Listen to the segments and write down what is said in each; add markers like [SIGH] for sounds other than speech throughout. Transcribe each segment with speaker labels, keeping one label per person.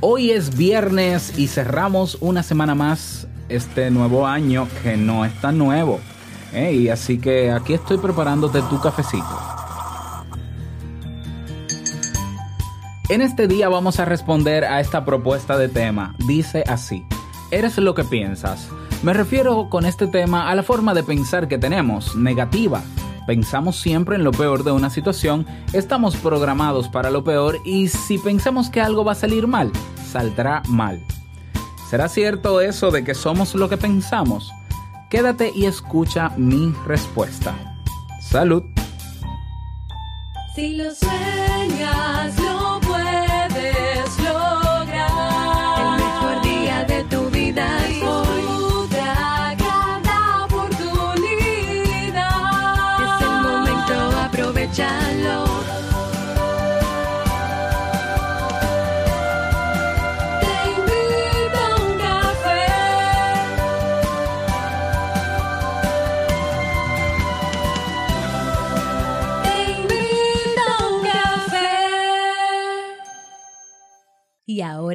Speaker 1: Hoy es viernes y cerramos una semana más este nuevo año que no es tan nuevo. ¿eh? Y así que aquí estoy preparándote tu cafecito. En este día vamos a responder a esta propuesta de tema. Dice así, ¿eres lo que piensas? Me refiero con este tema a la forma de pensar que tenemos, negativa. Pensamos siempre en lo peor de una situación, estamos programados para lo peor y si pensamos que algo va a salir mal, saldrá mal. ¿Será cierto eso de que somos lo que pensamos? Quédate y escucha mi respuesta. Salud.
Speaker 2: Si lo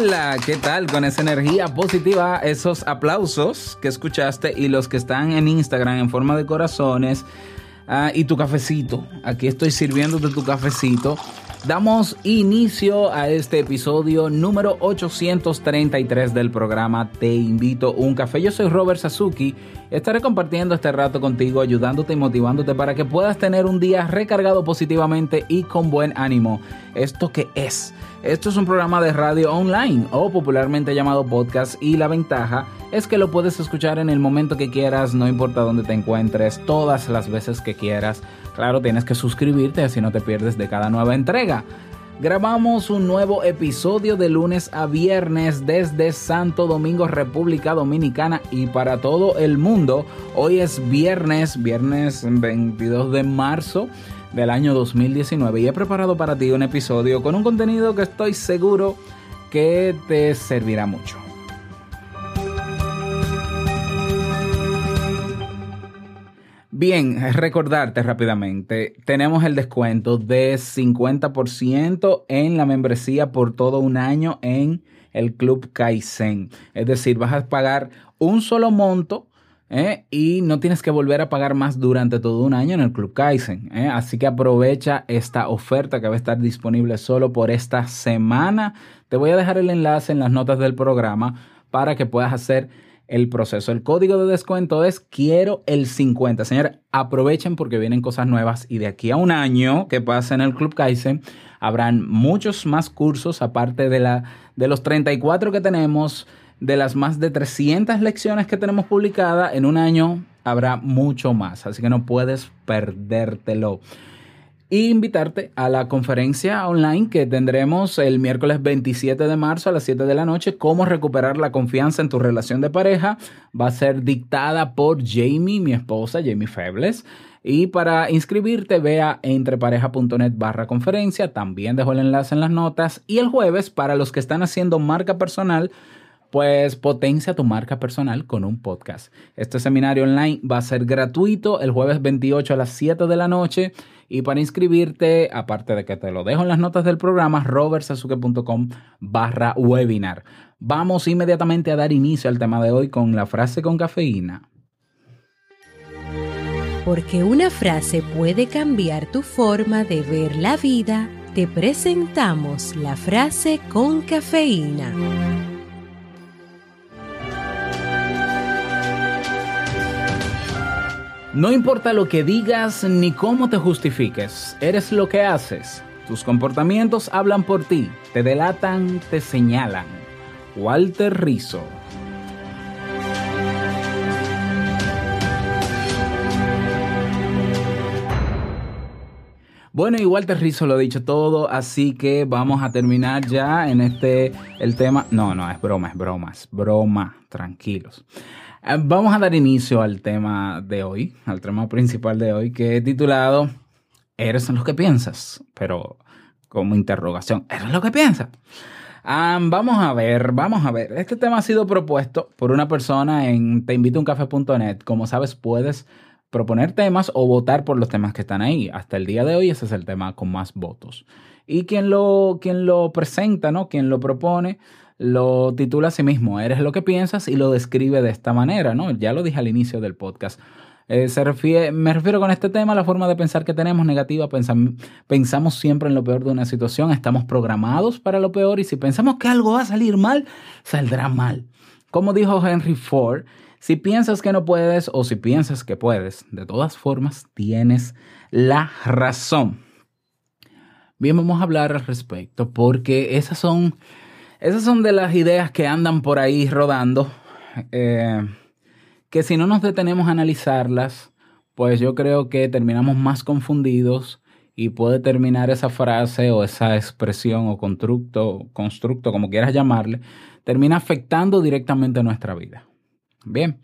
Speaker 1: Hola, ¿qué tal? Con esa energía positiva, esos aplausos que escuchaste y los que están en Instagram en forma de corazones ah, y tu cafecito. Aquí estoy sirviéndote tu cafecito. Damos inicio a este episodio número 833 del programa Te invito un café. Yo soy Robert Sasuki. Estaré compartiendo este rato contigo, ayudándote y motivándote para que puedas tener un día recargado positivamente y con buen ánimo. ¿Esto qué es? Esto es un programa de radio online o popularmente llamado podcast y la ventaja es que lo puedes escuchar en el momento que quieras, no importa dónde te encuentres, todas las veces que quieras. Claro, tienes que suscribirte así no te pierdes de cada nueva entrega. Grabamos un nuevo episodio de lunes a viernes desde Santo Domingo, República Dominicana y para todo el mundo. Hoy es viernes, viernes 22 de marzo del año 2019 y he preparado para ti un episodio con un contenido que estoy seguro que te servirá mucho. Bien, recordarte rápidamente, tenemos el descuento de 50% en la membresía por todo un año en el Club Kaizen. Es decir, vas a pagar un solo monto ¿eh? y no tienes que volver a pagar más durante todo un año en el Club Kaizen. ¿eh? Así que aprovecha esta oferta que va a estar disponible solo por esta semana. Te voy a dejar el enlace en las notas del programa para que puedas hacer el proceso. El código de descuento es quiero el 50. Señores, aprovechen porque vienen cosas nuevas y de aquí a un año que pasa en el Club Kaizen habrán muchos más cursos aparte de, la, de los 34 que tenemos, de las más de 300 lecciones que tenemos publicadas. En un año habrá mucho más, así que no puedes perdértelo y invitarte a la conferencia online que tendremos el miércoles 27 de marzo a las 7 de la noche, cómo recuperar la confianza en tu relación de pareja. Va a ser dictada por Jamie, mi esposa, Jamie Febles. Y para inscribirte, ve a entrepareja.net barra conferencia. También dejo el enlace en las notas. Y el jueves, para los que están haciendo marca personal, pues potencia tu marca personal con un podcast. Este seminario online va a ser gratuito el jueves 28 a las 7 de la noche. Y para inscribirte, aparte de que te lo dejo en las notas del programa, robertsasuke.com barra webinar. Vamos inmediatamente a dar inicio al tema de hoy con la frase con cafeína.
Speaker 3: Porque una frase puede cambiar tu forma de ver la vida, te presentamos la frase con cafeína.
Speaker 1: No importa lo que digas ni cómo te justifiques, eres lo que haces. Tus comportamientos hablan por ti, te delatan, te señalan. Walter Rizzo. Bueno, y Walter Rizzo lo ha dicho todo, así que vamos a terminar ya en este, el tema. No, no, es broma, es broma, es broma, tranquilos. Eh, Vamos a dar inicio al tema de hoy, al tema principal de hoy, que he titulado Eres lo que piensas, pero como interrogación, ¿eres lo que piensas? Ah, vamos a ver, vamos a ver. Este tema ha sido propuesto por una persona en teinvitouncafé.net. Como sabes, puedes proponer temas o votar por los temas que están ahí. Hasta el día de hoy ese es el tema con más votos. Y quien lo, quien lo presenta, ¿no? Quien lo propone, lo titula a sí mismo, eres lo que piensas y lo describe de esta manera, ¿no? Ya lo dije al inicio del podcast. Eh, me refiero con este tema a la forma de pensar que tenemos negativa. Pensam- pensamos siempre en lo peor de una situación, estamos programados para lo peor y si pensamos que algo va a salir mal, saldrá mal. Como dijo Henry Ford, si piensas que no puedes o si piensas que puedes, de todas formas tienes la razón. Bien, vamos a hablar al respecto porque esas son, esas son de las ideas que andan por ahí rodando. eh, que si no nos detenemos a analizarlas, pues yo creo que terminamos más confundidos y puede terminar esa frase o esa expresión o constructo, constructo, como quieras llamarle, termina afectando directamente nuestra vida. Bien,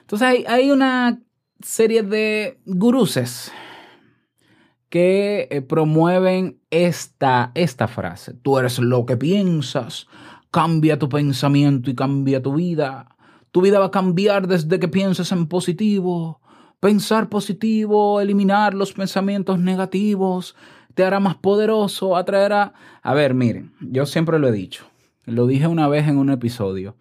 Speaker 1: entonces hay, hay una serie de guruses que eh, promueven esta, esta frase. Tú eres lo que piensas, cambia tu pensamiento y cambia tu vida. Tu vida va a cambiar desde que pienses en positivo. Pensar positivo, eliminar los pensamientos negativos, te hará más poderoso, atraerá... A ver, miren, yo siempre lo he dicho, lo dije una vez en un episodio,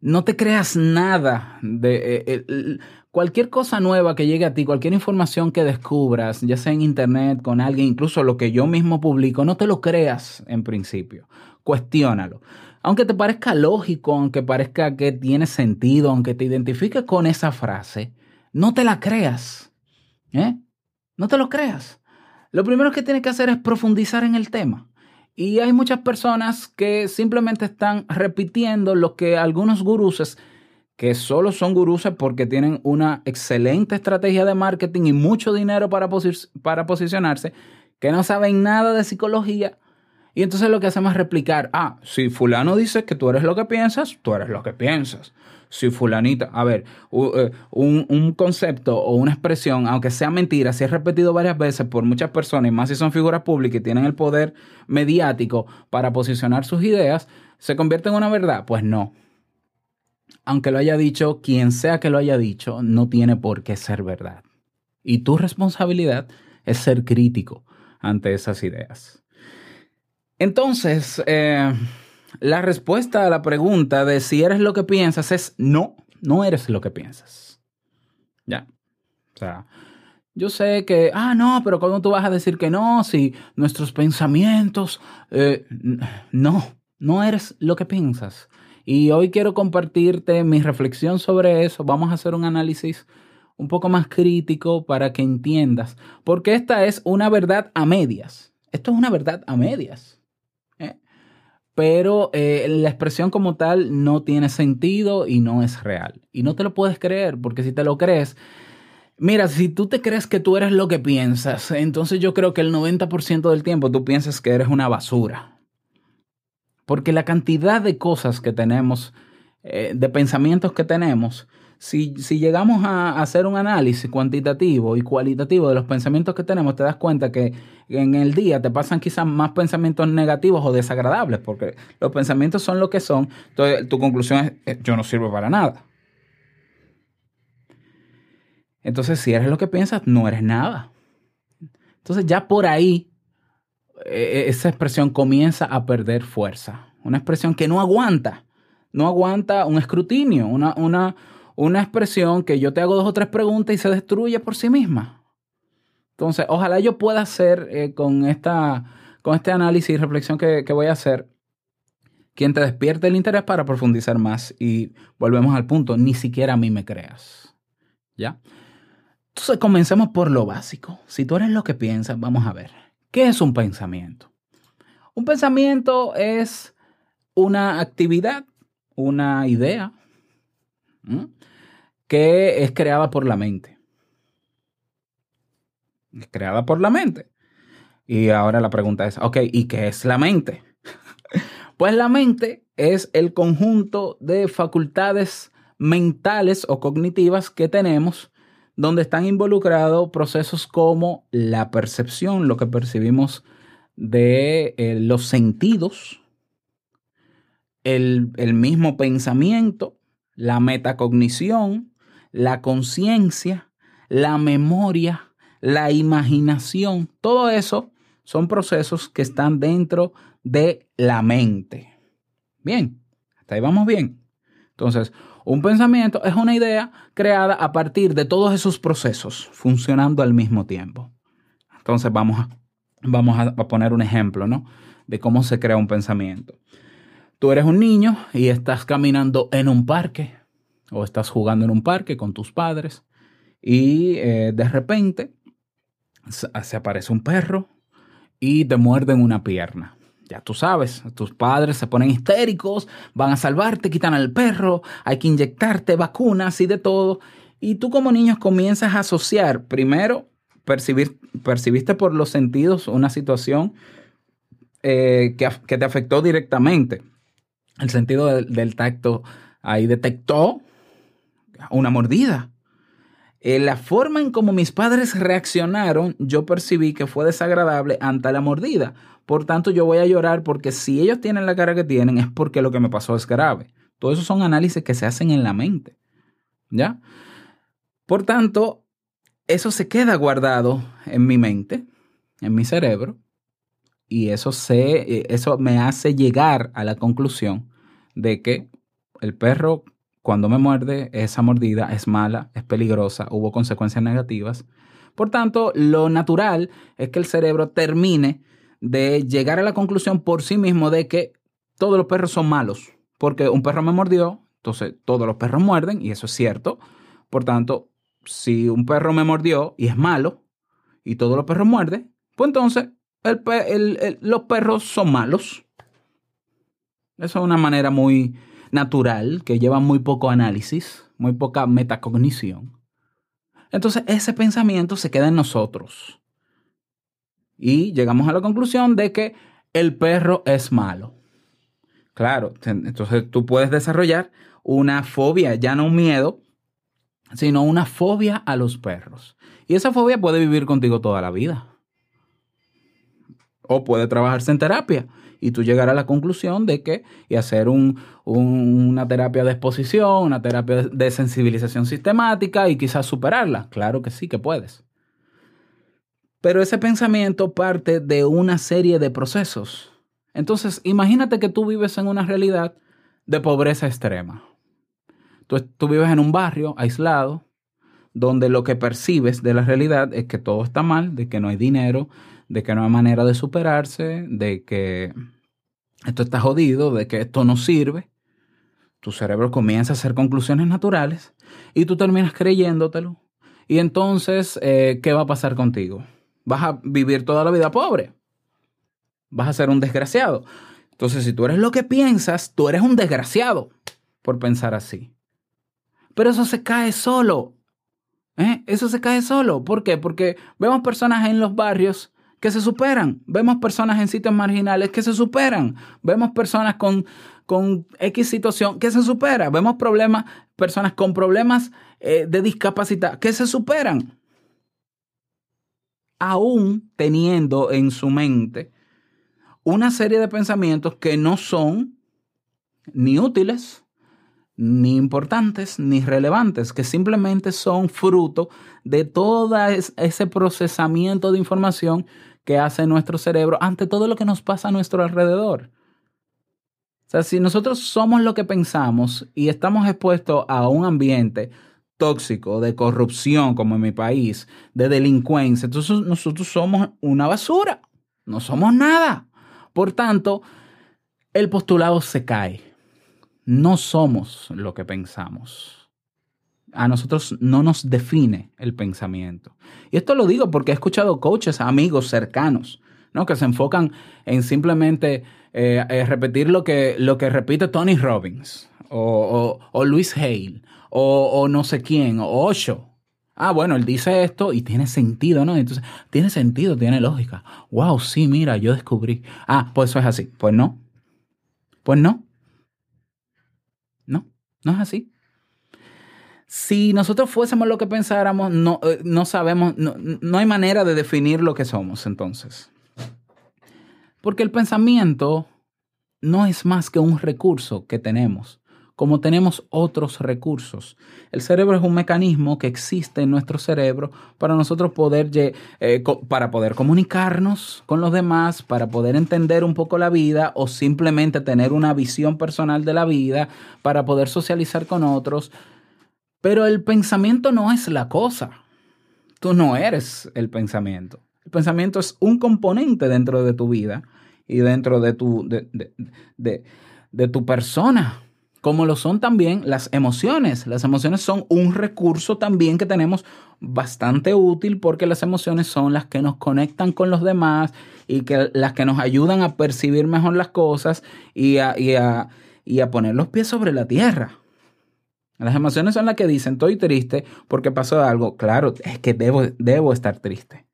Speaker 1: no te creas nada de... eh, cualquier cosa nueva que llegue a ti, cualquier información que descubras, ya sea en internet, con alguien, incluso lo que yo mismo publico, no te lo creas en principio, cuestiónalo. Aunque te parezca lógico, aunque parezca que tiene sentido, aunque te identifiques con esa frase, no te la creas. ¿eh? No te lo creas. Lo primero que tienes que hacer es profundizar en el tema. Y hay muchas personas que simplemente están repitiendo lo que algunos guruses, que solo son guruses porque tienen una excelente estrategia de marketing y mucho dinero para, para posicionarse, que no saben nada de psicología. Y entonces lo que hacemos es replicar, ah, si fulano dice que tú eres lo que piensas, tú eres lo que piensas. Si fulanita, a ver, eh, un, un concepto o una expresión, aunque sea mentira, si es repetido varias veces por muchas personas, y más si son figuras públicas y tienen el poder mediático para posicionar sus ideas, ¿se convierte en una verdad? Pues no. Aunque lo haya dicho, quien sea que lo haya dicho, no tiene por qué ser verdad. Y tu responsabilidad es ser crítico ante esas ideas. Entonces, eh, la respuesta a la pregunta de si eres lo que piensas es no, no eres lo que piensas. Ya. O sea, yo sé que, ah, no, pero ¿cómo tú vas a decir que no si nuestros pensamientos... eh, no, no eres lo que piensas. Y hoy quiero compartirte mi reflexión sobre eso. Vamos a hacer un análisis un poco más crítico para que entiendas. Porque esta es una verdad a medias. Esto es una verdad a medias. ¿eh? Pero eh, la expresión como tal no tiene sentido y no es real. Y no te lo puedes creer, porque si te lo crees, mira, si tú te crees que tú eres lo que piensas, entonces yo creo que el 90% del tiempo tú piensas que eres una basura. Porque la cantidad de cosas que tenemos, eh, de pensamientos que tenemos, si, si llegamos a hacer un análisis cuantitativo y cualitativo de los pensamientos que tenemos, te das cuenta que en el día te pasan quizás más pensamientos negativos o desagradables, porque los pensamientos son lo que son. Entonces, tu conclusión es, eh, yo no sirvo para nada. Entonces, si eres lo que piensas, no eres nada. Entonces, ya por ahí, esa expresión comienza a perder fuerza. Una expresión que no aguanta. No aguanta un escrutinio, una, una, una expresión que yo te hago dos o tres preguntas y se destruye por sí misma. Entonces, ojalá yo pueda hacer eh, con, esta, con este análisis y reflexión que, que voy a hacer, quien te despierte el interés para profundizar más. Y volvemos al punto, ni siquiera a mí me creas. ¿Ya? Entonces, comencemos por lo básico. Si tú eres lo que piensas, vamos a ver. ¿Qué es un pensamiento? Un pensamiento es una actividad, una idea que es creada por la mente. Es creada por la mente. Y ahora la pregunta es, ok, ¿y qué es la mente? [LAUGHS] pues la mente es el conjunto de facultades mentales o cognitivas que tenemos donde están involucrados procesos como la percepción, lo que percibimos de eh, los sentidos, el, el mismo pensamiento, la metacognición, la conciencia, la memoria, la imaginación, todo eso son procesos que están dentro de la mente. Bien, hasta ahí vamos bien. Entonces, un pensamiento es una idea creada a partir de todos esos procesos funcionando al mismo tiempo. Entonces, vamos a, vamos a, poner un ejemplo, ¿no? De cómo se crea un pensamiento. Tú eres un niño y estás caminando en un parque o estás jugando en un parque con tus padres y eh, de repente se aparece un perro y te muerden una pierna. Ya tú sabes, tus padres se ponen histéricos, van a salvarte, quitan al perro, hay que inyectarte vacunas y de todo. Y tú como niño comienzas a asociar, primero, percibir, percibiste por los sentidos una situación eh, que, que te afectó directamente. El sentido del, del tacto ahí detectó una mordida. Eh, la forma en como mis padres reaccionaron, yo percibí que fue desagradable ante la mordida. Por tanto, yo voy a llorar porque si ellos tienen la cara que tienen es porque lo que me pasó es grave. Todo eso son análisis que se hacen en la mente. ¿Ya? Por tanto, eso se queda guardado en mi mente, en mi cerebro, y eso, se, eh, eso me hace llegar a la conclusión de que el perro cuando me muerde, esa mordida es mala, es peligrosa, hubo consecuencias negativas. Por tanto, lo natural es que el cerebro termine de llegar a la conclusión por sí mismo de que todos los perros son malos, porque un perro me mordió, entonces todos los perros muerden, y eso es cierto. Por tanto, si un perro me mordió y es malo, y todos los perros muerden, pues entonces los perros son malos. Eso es una manera muy natural, que lleva muy poco análisis, muy poca metacognición. Entonces ese pensamiento se queda en nosotros. Y llegamos a la conclusión de que el perro es malo. Claro, entonces tú puedes desarrollar una fobia, ya no un miedo, sino una fobia a los perros. Y esa fobia puede vivir contigo toda la vida. O puede trabajarse en terapia y tú llegar a la conclusión de que y hacer un- un- una terapia de exposición, una terapia de, de sensibilización sistemática y quizás superarla. Claro que sí que puedes. Pero ese pensamiento parte de una serie de procesos. Entonces, imagínate que tú vives en una realidad de pobreza extrema. Tú, tú vives en un barrio aislado, donde lo que percibes de la realidad es que todo está mal, de que no hay dinero, de que no hay manera de superarse, de que esto está jodido, de que esto no sirve. Tu cerebro comienza a hacer conclusiones naturales y tú terminas creyéndotelo. Y entonces, eh, ¿qué va a pasar contigo? Vas a vivir toda la vida pobre. Vas a ser un desgraciado. Entonces, si tú eres lo que piensas, tú eres un desgraciado por pensar así. Pero eso se cae solo. ¿Eh? Eso se cae solo. ¿Por qué? Porque vemos personas en los barrios que se superan. Vemos personas en sitios marginales que se superan. Vemos personas con, con X situación que se supera. Vemos problemas, personas con problemas eh, de discapacidad que se superan. Aún teniendo en su mente una serie de pensamientos que no son ni útiles, ni importantes, ni relevantes, que simplemente son fruto de todo es- ese procesamiento de información que hace nuestro cerebro ante todo lo que nos pasa a nuestro alrededor. O sea, si nosotros somos lo que pensamos y estamos expuestos a un ambiente tóxico, de corrupción, como en mi país, de delincuencia, entonces nosotros somos una basura, no somos nada. Por tanto, el postulado se cae no somos lo que pensamos. A nosotros no nos define el pensamiento. Y esto lo digo porque he escuchado coaches, amigos cercanos, ¿no? que se enfocan en simplemente eh, eh, repetir lo que, lo que repite Tony Robbins o, o- Luis Hale o, o no sé quién o Osho. Ah, bueno, él dice esto y tiene sentido, ¿no? Entonces, tiene sentido, tiene lógica. Wow, sí, mira, yo descubrí. Ah, pues eso es así. Pues no. Pues no. No, es así. si nosotros fuésemos lo que pensáramos, no, eh, no sabemos, no, no hay manera de definir lo que somos entonces. Porque el pensamiento no es más que un recurso que tenemos, como tenemos otros recursos. El cerebro es un mecanismo que existe en nuestro cerebro para nosotros poder, eh, para poder comunicarnos con los demás, para poder entender un poco la vida o simplemente tener una visión personal de la vida, para poder socializar con otros. Pero el pensamiento no es la cosa. Tú no eres el pensamiento. El pensamiento es un componente dentro de tu vida y dentro de tu, de- de- de tu persona, como lo son también las emociones. Las emociones son un recurso también que tenemos bastante útil porque las emociones son las que nos conectan con los demás y que, las que nos ayudan a percibir mejor las cosas y a, y a- y a poner los pies sobre la tierra. Las emociones son las que dicen, estoy triste porque pasó algo. Claro, es que debo, debo estar triste,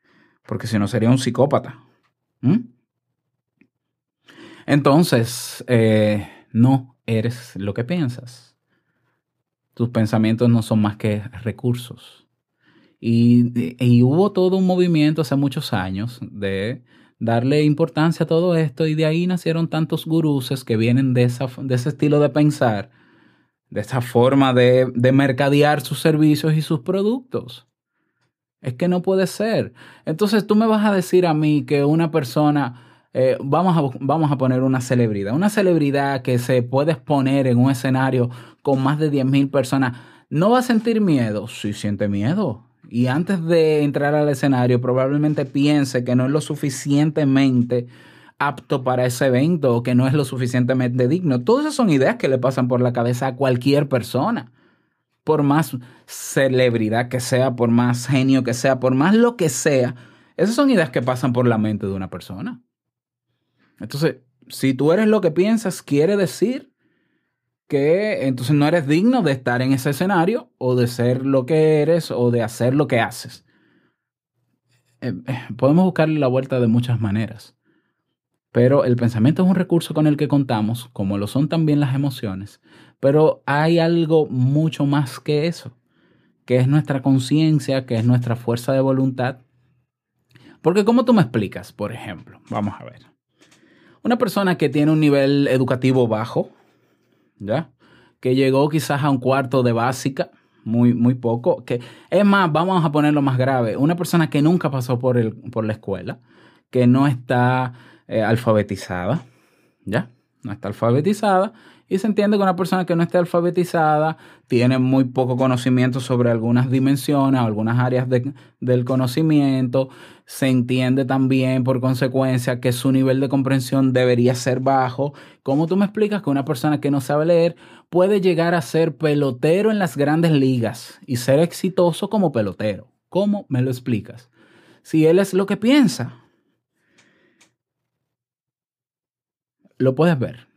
Speaker 1: porque si no sería un psicópata. ¿Mm? Entonces, eh, no eres lo que piensas. Tus pensamientos no son más que recursos. Y, y hubo todo un movimiento hace muchos años de darle importancia a todo esto y de ahí nacieron tantos guruses que vienen de, esa, de ese estilo de pensar de esa forma de, de mercadear sus servicios y sus productos. Es que no puede ser. Entonces tú me vas a decir a mí que una persona, eh, vamos, a, vamos a poner una celebridad, una celebridad que se puede exponer en un escenario con más de 10.000 personas, ¿no va a sentir miedo? Sí siente miedo. Y antes de entrar al escenario probablemente piense que no es lo suficientemente apto para ese evento o que no es lo suficientemente digno. Todas esas son ideas que le pasan por la cabeza a cualquier persona. Por más celebridad que sea, por más genio que sea, por más lo que sea. Esas son ideas que pasan por la mente de una persona. Entonces, si tú eres lo que piensas, quiere decir que entonces no eres digno de estar en ese escenario o de ser lo que eres o de hacer lo que haces. Eh, eh, podemos buscarle la vuelta de muchas maneras. Pero el pensamiento es un recurso con el que contamos, como lo son también las emociones. Pero hay algo mucho más que eso, que es nuestra conciencia, que es nuestra fuerza de voluntad. Porque ¿cómo tú me explicas, por ejemplo? Vamos a ver. Una persona que tiene un nivel educativo bajo, ¿ya? Que llegó quizás a un cuarto de básica, muy, muy poco. Que, es más, vamos a ponerlo más grave. Una persona que nunca pasó por, el, por la escuela, que no está eh, alfabetizada, ¿ya? No está alfabetizada. Y se entiende que una persona que no esté alfabetizada tiene muy poco conocimiento sobre algunas dimensiones algunas áreas de- del conocimiento. Se entiende también, por consecuencia, que su nivel de comprensión debería ser bajo. ¿Cómo tú me explicas que una persona que no sabe leer puede llegar a ser pelotero en las grandes ligas y ser exitoso como pelotero? ¿Cómo me lo explicas? Si él es lo que piensa, lo puedes ver.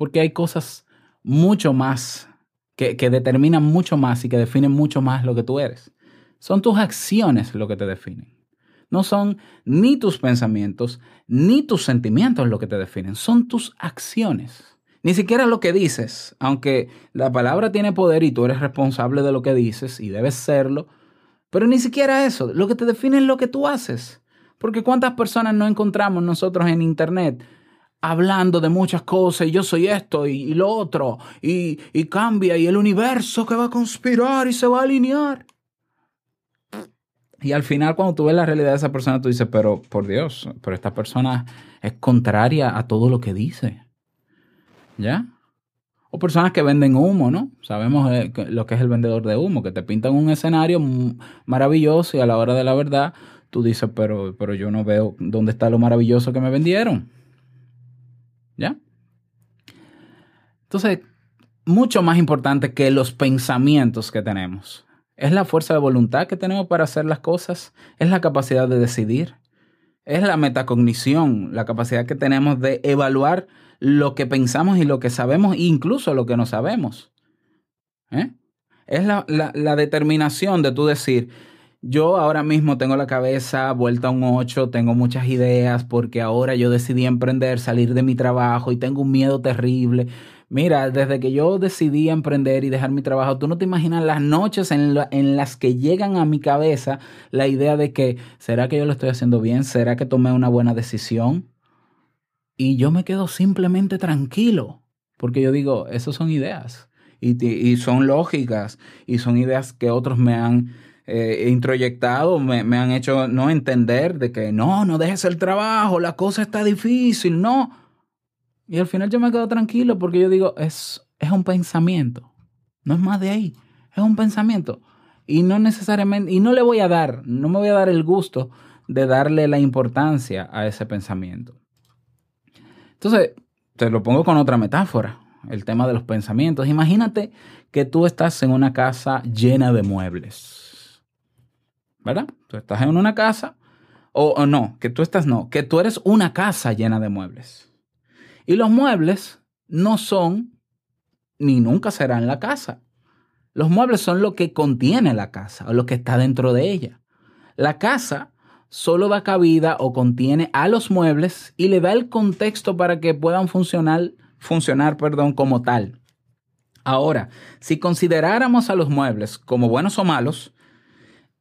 Speaker 1: Porque hay cosas mucho más que, que determinan mucho más y que definen mucho más lo que tú eres. Son tus acciones lo que te definen. No son ni tus pensamientos ni tus sentimientos lo que te definen, son tus acciones. Ni siquiera lo que dices, aunque la palabra tiene poder y tú eres responsable de lo que dices y debes serlo, pero ni siquiera eso, lo que te define es lo que tú haces. Porque cuántas personas no encontramos nosotros en internet hablando de muchas cosas y yo soy esto y, lo otro y, y cambia y el universo que va a conspirar y se va a alinear. Y al final cuando tú ves la realidad de esa persona tú dices, pero por Dios, pero esta persona es contraria a todo lo que dice. ¿Ya? O personas que venden humo, ¿no? Sabemos eh, lo que es el vendedor de humo, que te pintan un escenario maravilloso y a la hora de la verdad tú dices, pero, pero yo no veo dónde está lo maravilloso que me vendieron. ¿Ya? Entonces, mucho más importante que los pensamientos que tenemos. Es la fuerza de voluntad que tenemos para hacer las cosas, es la capacidad de decidir, es la metacognición, la capacidad que tenemos de evaluar lo que pensamos y lo que sabemos, incluso lo que no sabemos. ¿Eh? Es la, la- la determinación de tú decir, yo ahora mismo tengo la cabeza vuelta a un 8, tengo muchas ideas porque ahora yo decidí emprender, salir de mi trabajo y tengo un miedo terrible, Mira, desde que yo decidí emprender y dejar mi trabajo, tú no te imaginas las noches en, la- en las que llegan a mi cabeza la idea de que, ¿será que yo lo estoy haciendo bien? ¿Será que tomé una buena decisión? Y yo me quedo simplemente tranquilo, porque yo digo, esas son ideas y son lógicas y son ideas que otros me han eh, introyectado, me, me han hecho no entender de que no, no dejes el trabajo, la cosa está difícil, no. Y al final yo me quedo tranquilo porque yo digo, es, es un pensamiento, no es más de ahí, es un pensamiento. Y no necesariamente, y no le voy a dar, no me voy a dar el gusto de darle la importancia a ese pensamiento. Entonces, te lo pongo con otra metáfora, el tema de los pensamientos. Imagínate que tú estás en una casa llena de muebles, ¿verdad? Tú estás en una casa, o, o no, que tú estás, no, que tú eres una casa llena de muebles. Y los muebles no son, ni nunca serán la casa. Los muebles son lo que contiene la casa, o lo que está dentro de ella. La casa solo da cabida o contiene a los muebles y le da el contexto para que puedan funcionar, funcionar perdón, como tal. Ahora, si consideráramos a los muebles como buenos o malos,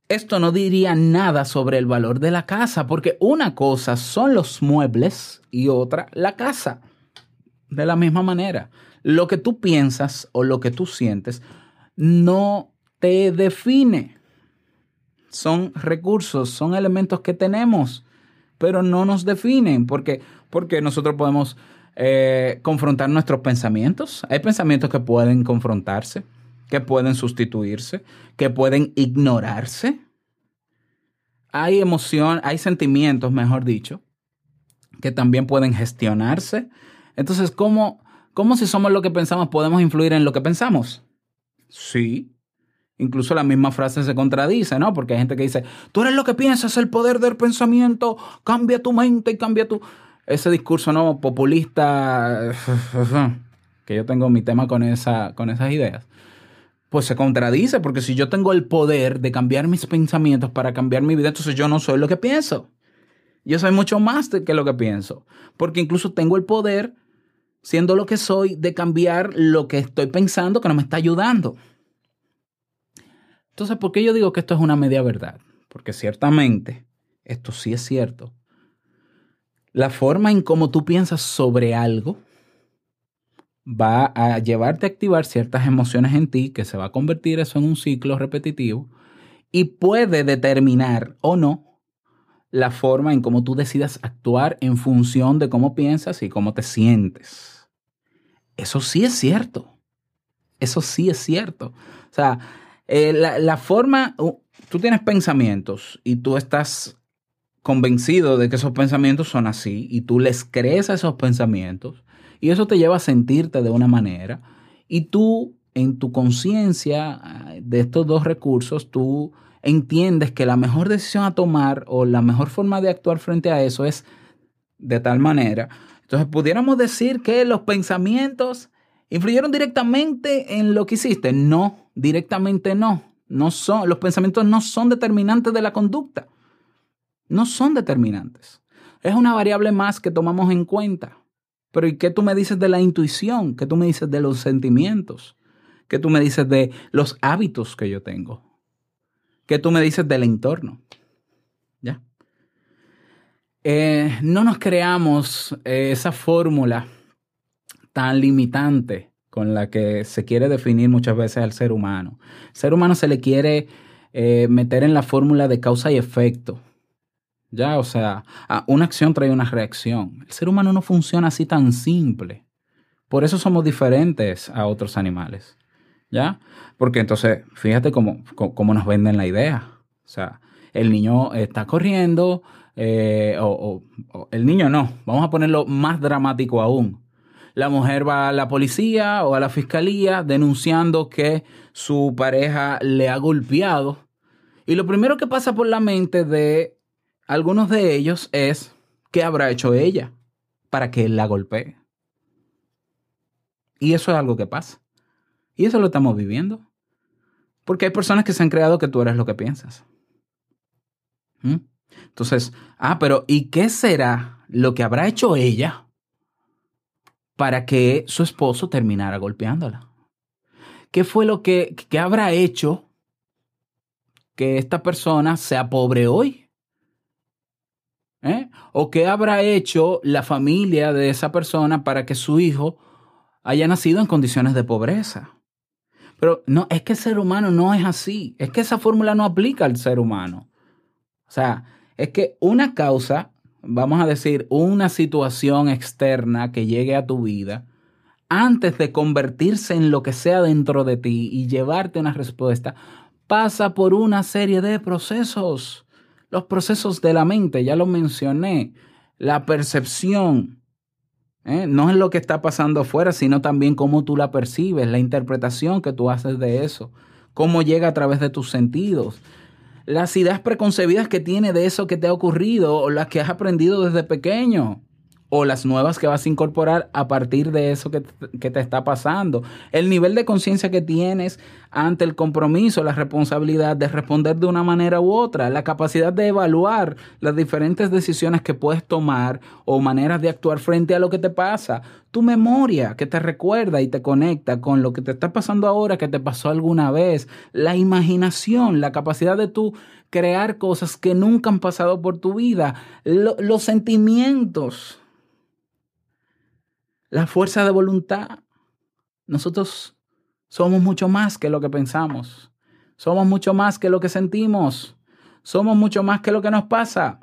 Speaker 1: esto no diría nada sobre el valor de la casa, porque una cosa son los muebles y otra la casa. De la misma manera, lo que tú piensas o lo que tú sientes no te define son recursos, son elementos que tenemos, pero no nos definen, porque, porque nosotros podemos eh, confrontar nuestros pensamientos. Hay pensamientos que pueden confrontarse, que pueden sustituirse, que pueden ignorarse. Hay emoción, hay sentimientos, mejor dicho, que también pueden gestionarse. Entonces, ¿cómo, cómo si somos lo que pensamos podemos influir en lo que pensamos? Sí, Incluso la misma frase se contradice, ¿no? Porque hay gente que dice, tú eres lo que piensas, el poder del pensamiento, cambia tu mente y cambia tu... Ese discurso, ¿no? Populista, [LAUGHS] que yo tengo mi tema con, esa, con esas ideas, pues se contradice, porque si yo tengo el poder de cambiar mis pensamientos para cambiar mi vida, entonces yo no soy lo que pienso. Yo soy mucho más que lo que pienso, porque incluso tengo el poder, siendo lo que soy, de cambiar lo que estoy pensando que no me está ayudando. Entonces, ¿por qué yo digo que esto es una media verdad? Porque ciertamente, esto sí es cierto. La forma en cómo tú piensas sobre algo va a llevarte a activar ciertas emociones en ti, que se va a convertir eso en un ciclo repetitivo, y puede determinar o no la forma en cómo tú decidas actuar en función de cómo piensas y cómo te sientes. Eso sí es cierto. Eso sí es cierto. O sea, eh, la, la forma, tú tienes pensamientos y tú estás convencido de que esos pensamientos son así y tú les crees a esos pensamientos y eso te lleva a sentirte de una manera y tú en tu conciencia ah, de estos dos recursos, tú entiendes que la mejor decisión a tomar o la mejor forma de actuar frente a eso es de tal manera. Entonces, pudiéramos decir que los pensamientos influyeron directamente en lo que hiciste. No, directamente no. No son, los pensamientos no son determinantes de la conducta. No son determinantes. Es una variable más que tomamos en cuenta. Pero ¿y qué tú me dices de la intuición? ¿Qué tú me dices de los sentimientos? ¿Qué tú me dices de los hábitos que yo tengo? ¿Qué tú me dices del entorno? ¿Ya? Eh, no nos creamos eh, esa fórmula tan limitante con la que se quiere definir muchas veces al ser humano. El ser humano se le quiere eh, meter en la fórmula de causa y efecto. Ya, o sea, una acción trae una reacción. El ser humano no funciona así tan simple. Por eso somos diferentes a otros animales. ¿Ya? Porque entonces, fíjate cómo, cómo, nos venden la idea. O sea, el niño está corriendo, eh, o el niño no, vamos a ponerlo más dramático aún. La mujer va a la policía o a la fiscalía denunciando que su pareja le ha golpeado. Y lo primero que pasa por la mente de algunos de ellos es qué habrá hecho ella para que él la golpee. Y eso es algo que pasa. Y eso lo estamos viviendo. Porque hay personas que se han creado que tú eres lo que piensas. ¿Mm? Entonces, ah, pero ¿y qué será lo que habrá hecho ella para que su esposo terminara golpeándola. ¿Qué fue lo que, que habrá hecho que esta persona sea pobre hoy? ¿Eh? ¿O qué habrá hecho la familia de esa persona para que su hijo haya nacido en condiciones de pobreza? Pero no, es que el ser humano no es así. Es que esa fórmula no aplica al ser humano. O sea, es que una causa, vamos a decir, una situación externa que llegue a tu vida, antes de convertirse en lo que sea dentro de ti y llevarte una respuesta, pasa por una serie de procesos. Los procesos de la mente, ya lo mencioné. La percepción, ¿eh? no es lo que está pasando afuera, sino también cómo tú la percibes, la interpretación que tú haces de eso, cómo llega a través de tus sentidos, las ideas preconcebidas que tiene de eso que te ha ocurrido o las que has aprendido desde pequeño o las nuevas que vas a incorporar a partir de eso que, te está pasando. El nivel de conciencia que tienes ante el compromiso, la responsabilidad de responder de una manera u otra, la capacidad de evaluar las diferentes decisiones que puedes tomar o maneras de actuar frente a lo que te pasa. Tu memoria que te recuerda y te conecta con lo que te está pasando ahora, que te pasó alguna vez. La imaginación, la capacidad de tú crear cosas que nunca han pasado por tu vida. Lo, los sentimientos la fuerza de voluntad. Nosotros somos mucho más que lo que pensamos. Somos mucho más que lo que sentimos. Somos mucho más que lo que nos pasa.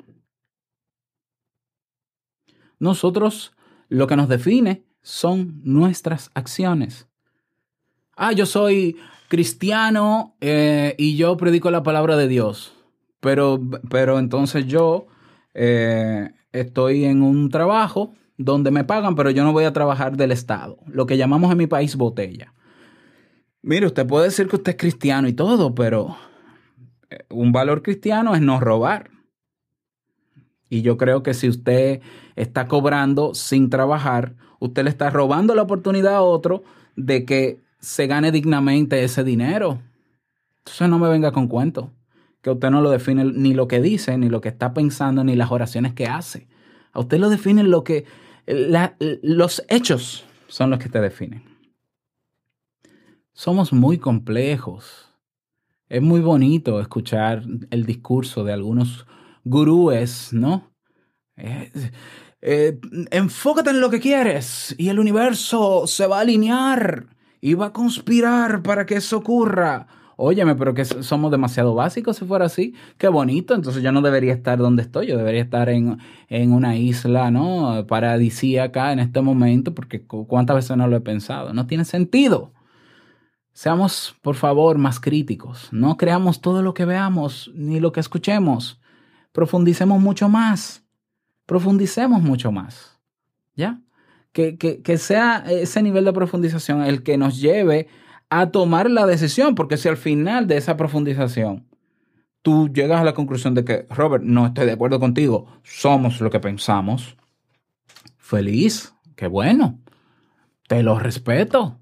Speaker 1: Nosotros lo que nos define son nuestras acciones. Ah, yo soy cristiano eh, y yo predico la palabra de Dios. Pero, pero entonces yo eh, estoy en un trabajo donde me pagan, pero yo no voy a trabajar del Estado, lo que llamamos en mi país botella. Mire, usted puede decir que usted es cristiano y todo, pero eh, un valor cristiano es no robar. Y yo creo que si usted está cobrando sin trabajar, usted le está robando la oportunidad a otro de que se gane dignamente ese dinero. Entonces no me venga con cuento, que usted no lo define ni lo que dice, ni lo que está pensando, ni las oraciones que hace. A usted lo define lo que, los hechos son los que te definen. Somos muy complejos. Es muy bonito escuchar el discurso de algunos gurúes, ¿no? Eh, enfócate en lo que quieres y el universo se va a alinear y va a conspirar para que eso ocurra. Óyeme, pero que somos demasiado básicos si fuera así. Qué bonito, entonces yo no debería estar donde estoy, yo debería estar en, en una isla, ¿no? Paradisíaca en este momento, porque cu- cuántas veces no lo he pensado. No tiene sentido. Seamos, por favor, más críticos. No creamos todo lo que veamos ni lo que escuchemos. Profundicemos mucho más. Profundicemos mucho más. ¿Ya? Que, que, que sea ese nivel de profundización el que nos lleve a tomar la decisión, porque si al final de esa profundización tú llegas a la conclusión de que, Robert, no estoy de acuerdo contigo, somos lo que pensamos, feliz, qué bueno, te lo respeto.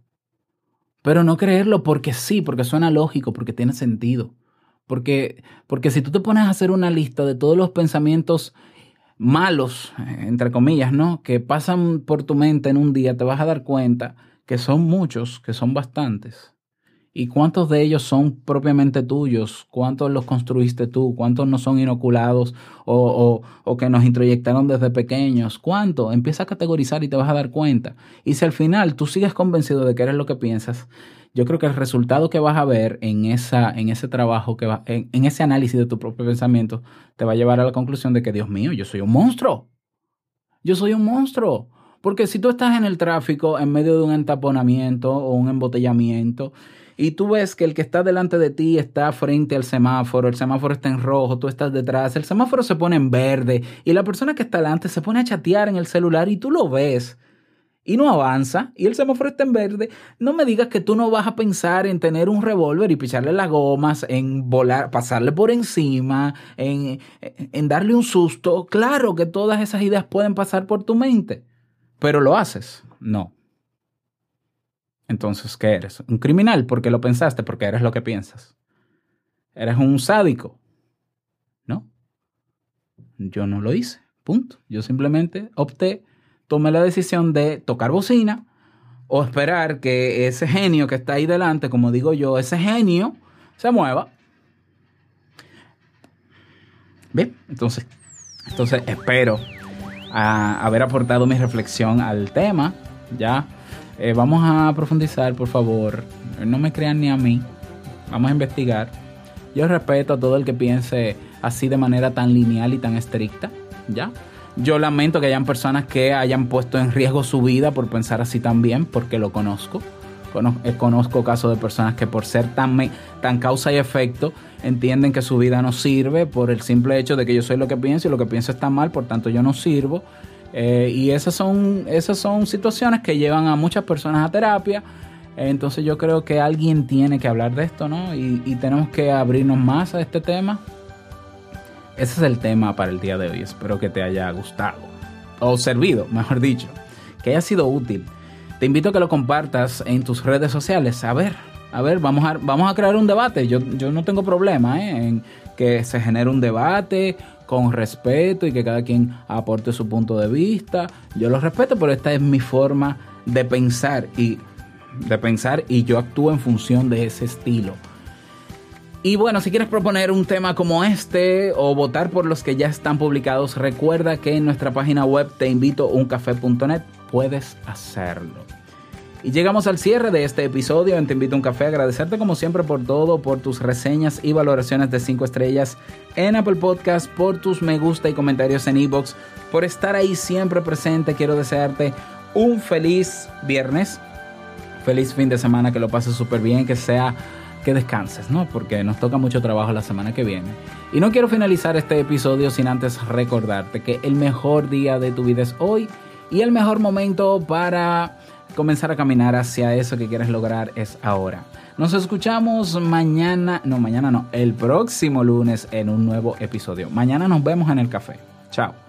Speaker 1: Pero no creerlo porque sí, porque suena lógico, porque tiene sentido. Porque, porque si tú te pones a hacer una lista de todos los pensamientos malos, eh, entre comillas, ¿no? Que pasan por tu mente en un día, te vas a dar cuenta que son muchos, que son bastantes. ¿Y cuántos de ellos son propiamente tuyos? ¿Cuántos los construiste tú? ¿Cuántos no son inoculados o, o, o que nos introyectaron desde pequeños? ¿Cuánto? Empieza a categorizar y te vas a dar cuenta. Y si al final tú sigues convencido de que eres lo que piensas, yo creo que el resultado que vas a ver en, esa, en ese trabajo, que va, en, en ese análisis de tu propio pensamiento, te va a llevar a la conclusión de que, Dios mío, yo soy un monstruo. Yo soy un monstruo. Porque si tú estás en el tráfico en medio de un entaponamiento o un embotellamiento y tú ves que el que está delante de ti está frente al semáforo, el semáforo está en rojo, tú estás detrás, el semáforo se pone en verde y la persona que está delante se pone a chatear en el celular y tú lo ves y no avanza y el semáforo está en verde, no me digas que tú no vas a pensar en tener un revólver y picharle las gomas, en volar, pasarle por encima, en, en darle un susto. Claro que todas esas ideas pueden pasar por tu mente, pero lo haces. No. Entonces, ¿qué eres? Un criminal porque lo pensaste, porque eres lo que piensas. Eres un sádico. ¿No? Yo no lo hice. Punto. Yo simplemente opté tome la decisión de tocar bocina o esperar que ese genio que está ahí delante, como digo yo, ese genio se mueva. Bien, entonces, entonces espero a haber aportado mi reflexión al tema. Ya, Eh, vamos a profundizar, por favor. No me crean ni a mí. Vamos a investigar. Yo respeto a todo el que piense así de manera tan lineal y tan estricta. Ya. Yo lamento que hayan personas que hayan puesto en riesgo su vida por pensar así también, porque lo conozco. Eh, Conozco casos de personas que por ser tan, me- tan causa y efecto entienden que su vida no sirve por el simple hecho de que yo soy lo que pienso y lo que pienso está mal, por tanto yo no sirvo. Eh, y esas son, esas son situaciones que llevan a muchas personas a terapia. Eh, Entonces yo creo que alguien tiene que hablar de esto, ¿no? Y, y tenemos que abrirnos más a este tema. Ese es el tema para el día de hoy. Espero que te haya gustado. O servido, mejor dicho. Que haya sido útil. Te invito a que lo compartas en tus redes sociales. A ver, a ver, vamos a, vamos a crear un debate. Yo, yo no tengo problema ¿eh? en que se genere un debate con respeto y que cada quien aporte su punto de vista. Yo lo respeto, pero esta es mi forma de pensar y de pensar y yo actúo en función de ese estilo. Y bueno, si quieres proponer un tema como este o votar por los que ya están publicados, recuerda que en nuestra página web te invito uncafe.net puedes hacerlo. Y llegamos al cierre de este episodio en Te Invito a un Café. Agradecerte como siempre por todo, por tus reseñas y valoraciones de 5 estrellas en Apple Podcast, por tus me gusta y comentarios en iBox, por estar ahí siempre presente. Quiero desearte un feliz viernes, feliz fin de semana, que lo pases súper bien, que sea que descanses, ¿no? Porque nos toca mucho trabajo la semana que viene. Y no quiero finalizar este episodio sin antes recordarte que el mejor día de tu vida es hoy y el mejor momento para comenzar a caminar hacia eso que quieres lograr es ahora. Nos escuchamos mañana, no, mañana no, el próximo lunes en un nuevo episodio. Mañana nos vemos en el café. Chao.